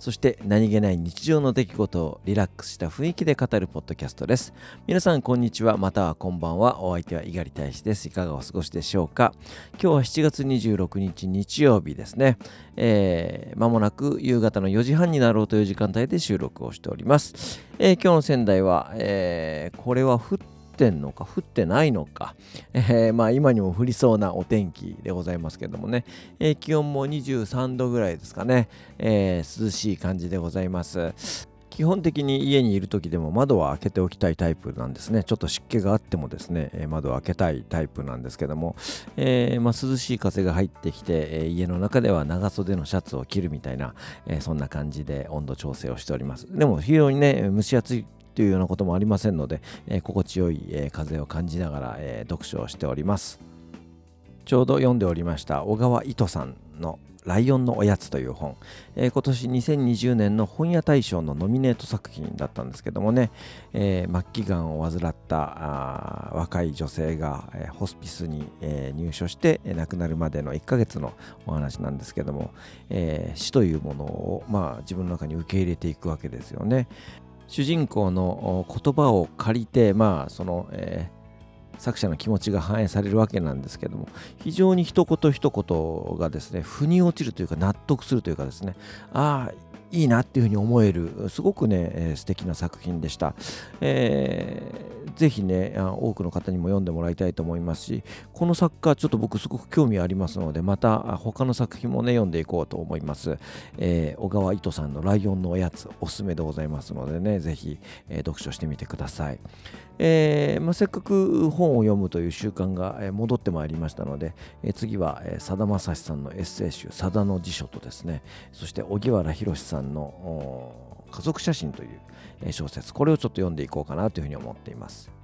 そして何気ない日常の出来事をリラックスした雰囲気で語るポッドキャストです。皆さんこんにちは。またはこんばんは。お相手は猪狩大使です。いかがお過ごしでしょうか？今日は7月26日日曜日ですね。えー、間もなく夕方の4時半になろうという時間帯で収録をしております、えー、今日の仙台は、えー、これは降ってってんのか降ってないのか、えー、まあ今にも降りそうなお天気でございますけどもね、えー、気温も23度ぐらいですかね、えー、涼しい感じでございます。基本的に家にいる時でも窓は開けておきたいタイプなんですね。ちょっと湿気があってもですね窓を開けたいタイプなんですけども、えー、ま、涼しい風が入ってきて、え家の中では長袖のシャツを着るみたいな、えそんな感じで温度調整をしております。でも非常にね蒸し暑いというようなこともありませんので、え、心地よい、え、風を感じながら、え、読書をしておりますちょうど読んでおりました小川糸さんのライオンのおやつという本、えー、今年2020年の本屋大賞のノミネート作品だったんですけどもね、えー、末期がんを患った若い女性が、えー、ホスピスに、え入所して、え亡くなるまでの1ヶ月のお話なんですけども、え死というものを、まあ、自分の中に受け入れていくわけですよね。主人公の言葉を借りて、まあそのえー、作者の気持ちが反映されるわけなんですけども非常に一言一言がですね腑に落ちるというか納得するというかですねああいいなっていうふうに思えるすごくね、えー、素敵な作品でした、えー、ぜひね多くの方にも読んでもらいたいと思いますしこの作家ちょっと僕すごく興味ありますのでまた他の作品もね読んでいこうと思います、えー、小川糸さんのライオンのおやつおすすめでございますのでねぜひ、えー、読書してみてくださいえーまあ、せっかく本を読むという習慣が戻ってまいりましたので、え、次はさだまさしさんのエッセイ集「さだの辞書」とですねそして荻原宏さんの「家族写真」という小説これをちょっと読んでいこうかなというふうに思っています。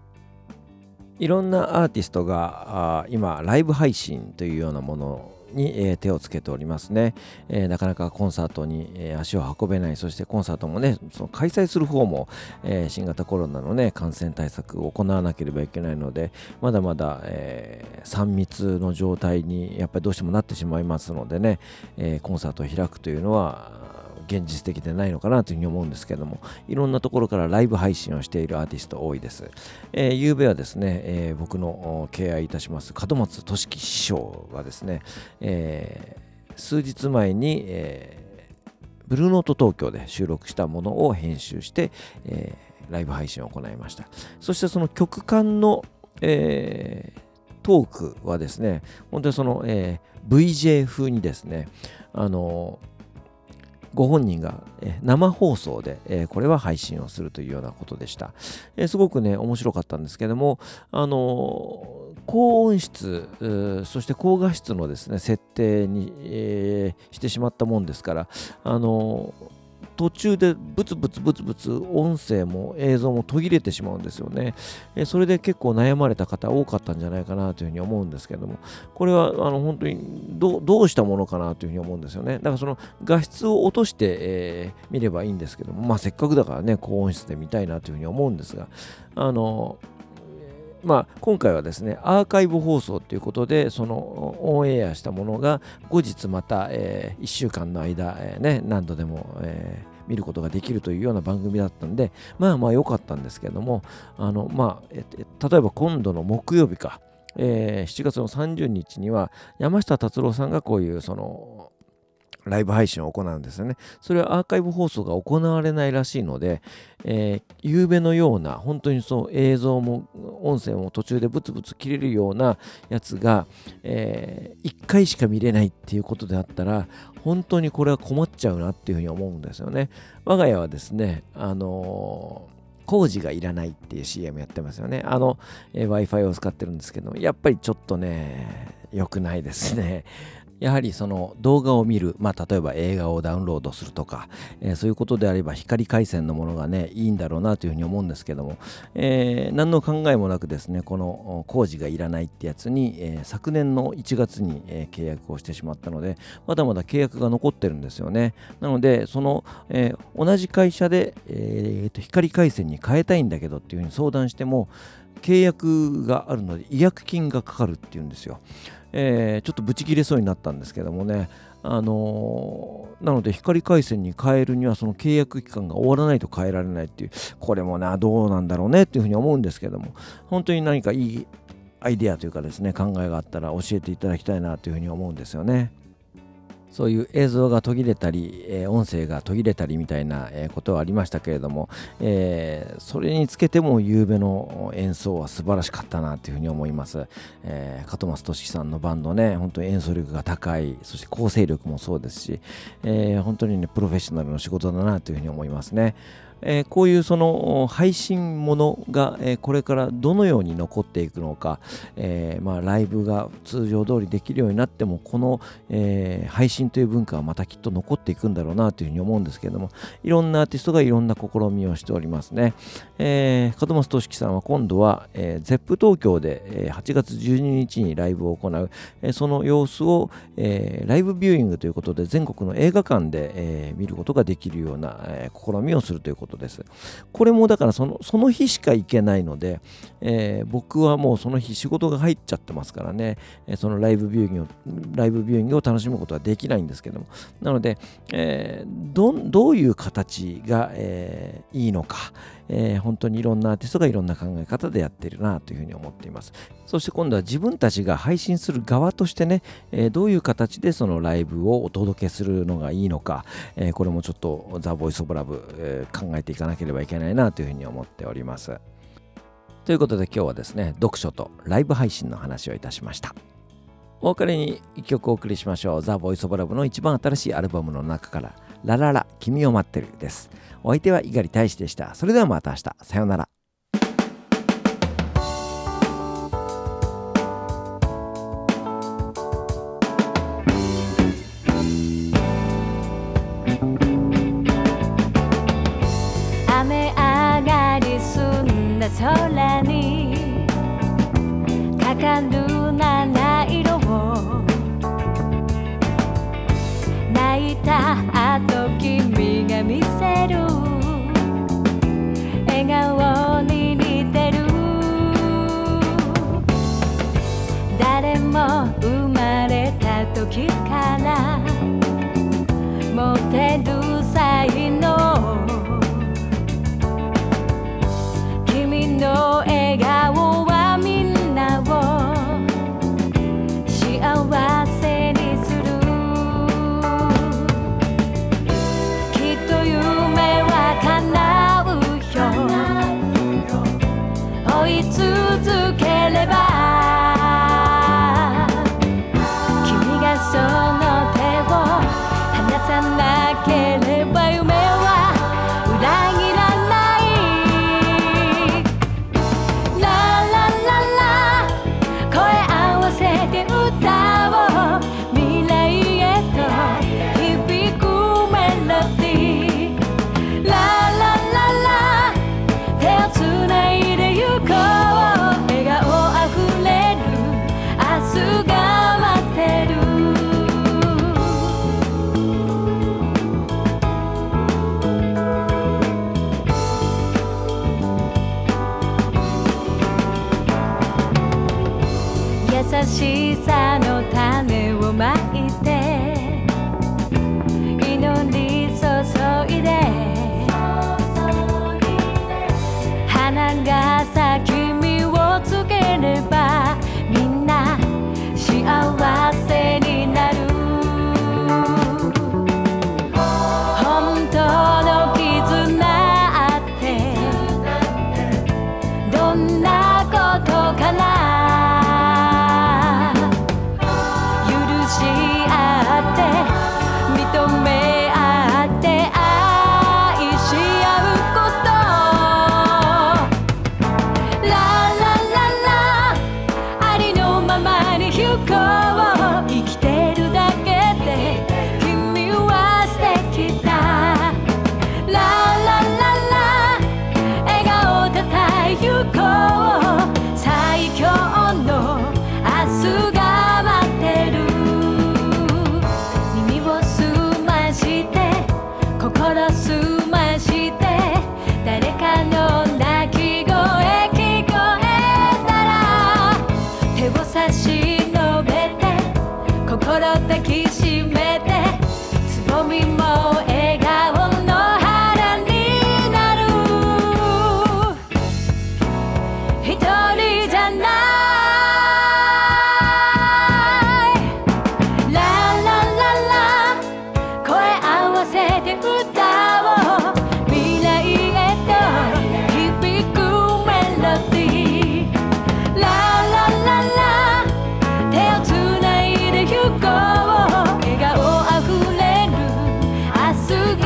いろんなアーティストが今ライブ配信というようなものに、え、手をつけておりますね、えー、なかなかコンサートに、え、足を運べない。そしてコンサートもねその開催する方も、え新型コロナのね感染対策を行わなければいけないのでまだまだ、え3密の状態にやっぱりどうしてもなってしまいますのでね、えコンサートを開くというのは現実的でないのかなというふうに思うんですけどもいろんなところからライブ配信をしているアーティスト多いです、えー、昨べはですね、えー、僕の敬愛いたします門松俊樹師匠がですね、えー、数日前に、えー、ブルーノート東京で収録したものを編集して、えー、ライブ配信を行いました。そしてその曲間の、えー、トークはですね本当にその、えー、VJ 風にですねあのーご本人が生放送でこれは配信をするというようなことでした。すごくね、面白かったんですけども、あの高音質、そして高画質のですね、設定に、してしまったもんですから、あの途中でブツブツブツブツ音声も映像も途切れてしまうんですよね。えそれで結構悩まれた方多かったんじゃないかなというふうに思うんですけども、これはあの本当にどうしたものかなというふうに思うんですよね。だからその画質を落として、えー、見ればいいんですけども、まあせっかくだからね、高音質で見たいなというふうに思うんですが、あの、まあ、今回はですねアーカイブ放送ということでそのオンエアしたものが後日また、えー、1週間の間、えー、ね、何度でも、えー見ることができるというような番組だったんでまあまあ良かったんですけどもあのまあえ例えば今度の木曜日か、えー、7月の30日には山下達郎さんがこういうそのライブ配信を行うんですよね。それはアーカイブ放送が行われないらしいので、えー、夕べのような、本当にそう映像も音声も途中でブツブツ切れるようなやつが、えー、1回しか見れないっていうことであったら、本当にこれは困っちゃうなっていうふうに思うんですよね。我が家はですね、あのー工事がいらないっていう CM やってますよね。あの、えー、Wi-Fi を使ってるんですけど、やっぱりちょっとね、良くないですね。やはりその動画を見る、まあ、例えば映画をダウンロードするとか、えー、そういうことであれば光回線のものがねいいんだろうなというふうに思うんですけども、えー、何の考えもなくですねこの工事がいらないってやつに、えー、昨年の1月に、え契約をしてしまったのでまだまだ契約が残ってるんですよね。なのでその、え同じ会社で、えー、光回線に変えたいんだけどっていうふうに相談しても契約があるので違約金がかかるっていうんですよ。えー、ちょっとブチ切れそうになったんですけどもね、あのー、なので光回線に変えるにはその契約期間が終わらないと変えられないっていうこれもなどうなんだろうねっていうふうに思うんですけども本当に何かいいアイデアというかですね考えがあったら教えていただきたいなというふうに思うんですよね。そういう映像が途切れたり、えー、音声が途切れたりみたいな、えー、ことはありましたけれども、えー、それにつけても夕べの演奏は素晴らしかったなというふうに思います。えー、門松俊樹さんのバンドね、本当に演奏力が高い、そして構成力もそうですし、えー、本当にね、プロフェッショナルの仕事だなというふうに思いますね。えー、こういうその配信ものが、えー、これからどのように残っていくのか、えー、まあ、ライブが通常通りできるようになってもこの、え配信という文化はまたきっと残っていくんだろうなというふうに思うんですけれどもいろんなアーティストがいろんな試みをしておりますね、えー、門松俊樹さんは今度は、えー、ZEP 東京で、え8月12日にライブを行う、えその様子を、えライブビューイングということで全国の映画館で、え見ることができるような、え試みをするということです。これもだからそのその日しか行けないので、えー、僕はもうその日仕事が入っちゃってますからね、えそのライブビューイングをライブビューイングを楽しむことはできないんですけども、なので、えー、どどういう形が、えー、いいのか、えー、本当にいろんなアーティストがいろんな考え方でやってるなというふうに思っています。そして今度は自分たちが配信する側としてね、えー、どういう形でそのライブをお届けするのがいいのか、えー、これもちょっとザ・ボイス・オブ・ラブ、え考えていかなければいけないなというふうに思っております。ということで今日はですね、読書とライブ配信の話をいたしました。お別れに一曲お送りしましょう。ザ・ボイス・オブ・ラブの一番新しいアルバムの中から、ラララ、君を待ってるです。お相手は猪狩大使でした。それではまた明日。さようなら。together.